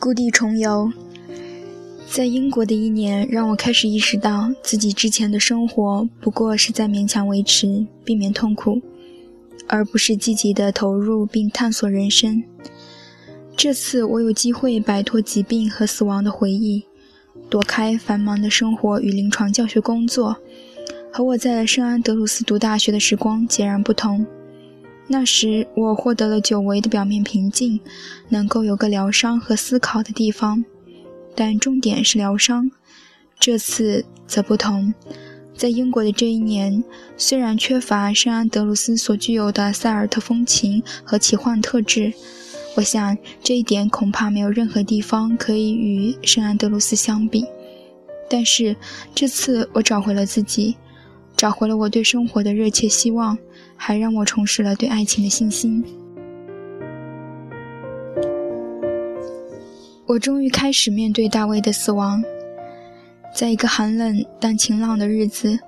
故地重游，在英国的一年让我开始意识到自己之前的生活不过是在勉强维持，避免痛苦，而不是积极的投入并探索人生。这次我有机会摆脱疾病和死亡的回忆，躲开繁忙的生活与临床教学工作，和我在圣安德鲁斯读大学的时光截然不同。那时，我获得了久违的表面平静，能够有个疗伤和思考的地方，但重点是疗伤。这次则不同，在英国的这一年，虽然缺乏圣安德鲁斯所具有的塞尔特风情和奇幻特质，我想这一点恐怕没有任何地方可以与圣安德鲁斯相比。但是这次，我找回了自己。找回了我对生活的热切希望，还让我重拾了对爱情的信心。我终于开始面对大卫的死亡。在一个寒冷但晴朗的日子，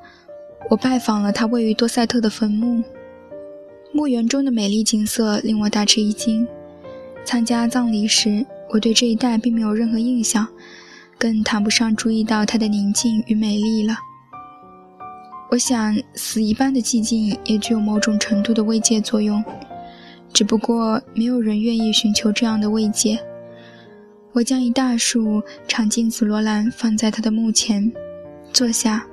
我拜访了他位于多塞特的坟墓。墓园中的美丽景色令我大吃一惊。参加葬礼时，我对这一带并没有任何印象，更谈不上注意到它的宁静与美丽了。我想，死一般的寂静也具有某种程度的慰藉作用，只不过没有人愿意寻求这样的慰藉。我将一大束长茎紫罗兰放在他的墓前，坐下，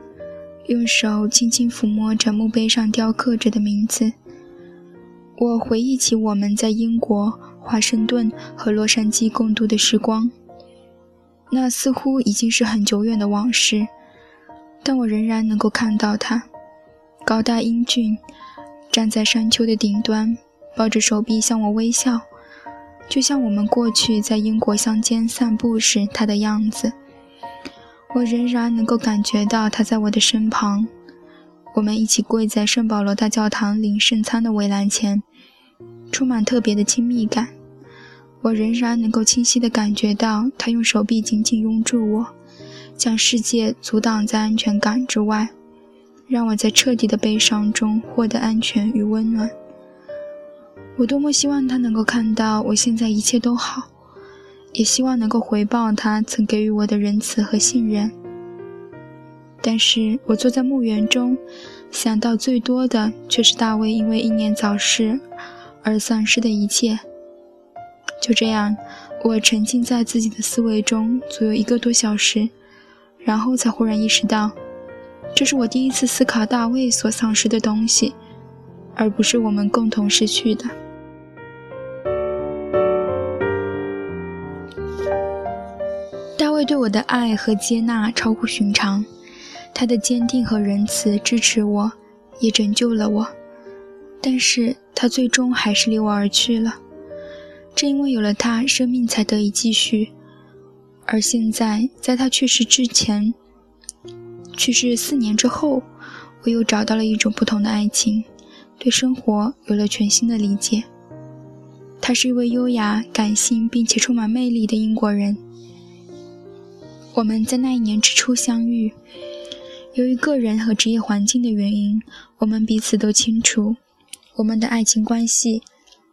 用手轻轻抚摸着墓碑上雕刻着的名字。我回忆起我们在英国、华盛顿和洛杉矶共度的时光，那似乎已经是很久远的往事。但我仍然能够看到他，高大英俊，站在山丘的顶端，抱着手臂向我微笑，就像我们过去在英国乡间散步时他的样子。我仍然能够感觉到他在我的身旁，我们一起跪在圣保罗大教堂领圣餐的围栏前，充满特别的亲密感。我仍然能够清晰地感觉到他用手臂紧紧拥住我。将世界阻挡在安全感之外，让我在彻底的悲伤中获得安全与温暖。我多么希望他能够看到我现在一切都好，也希望能够回报他曾给予我的仁慈和信任。但是我坐在墓园中，想到最多的却是大卫因为英年早逝而丧失的一切。就这样，我沉浸在自己的思维中，足有一个多小时。然后才忽然意识到，这是我第一次思考大卫所丧失的东西，而不是我们共同失去的。大卫对我的爱和接纳超乎寻常，他的坚定和仁慈支持我，也拯救了我。但是他最终还是离我而去了。正因为有了他，生命才得以继续。而现在，在他去世之前，去世四年之后，我又找到了一种不同的爱情，对生活有了全新的理解。他是一位优雅、感性并且充满魅力的英国人。我们在那一年之初相遇，由于个人和职业环境的原因，我们彼此都清楚，我们的爱情关系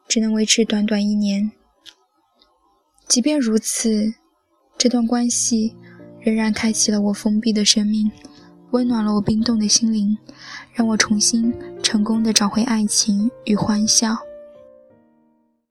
只能维持短短一年。即便如此。这段关系仍然开启了我封闭的生命，温暖了我冰冻的心灵，让我重新成功的找回爱情与欢笑。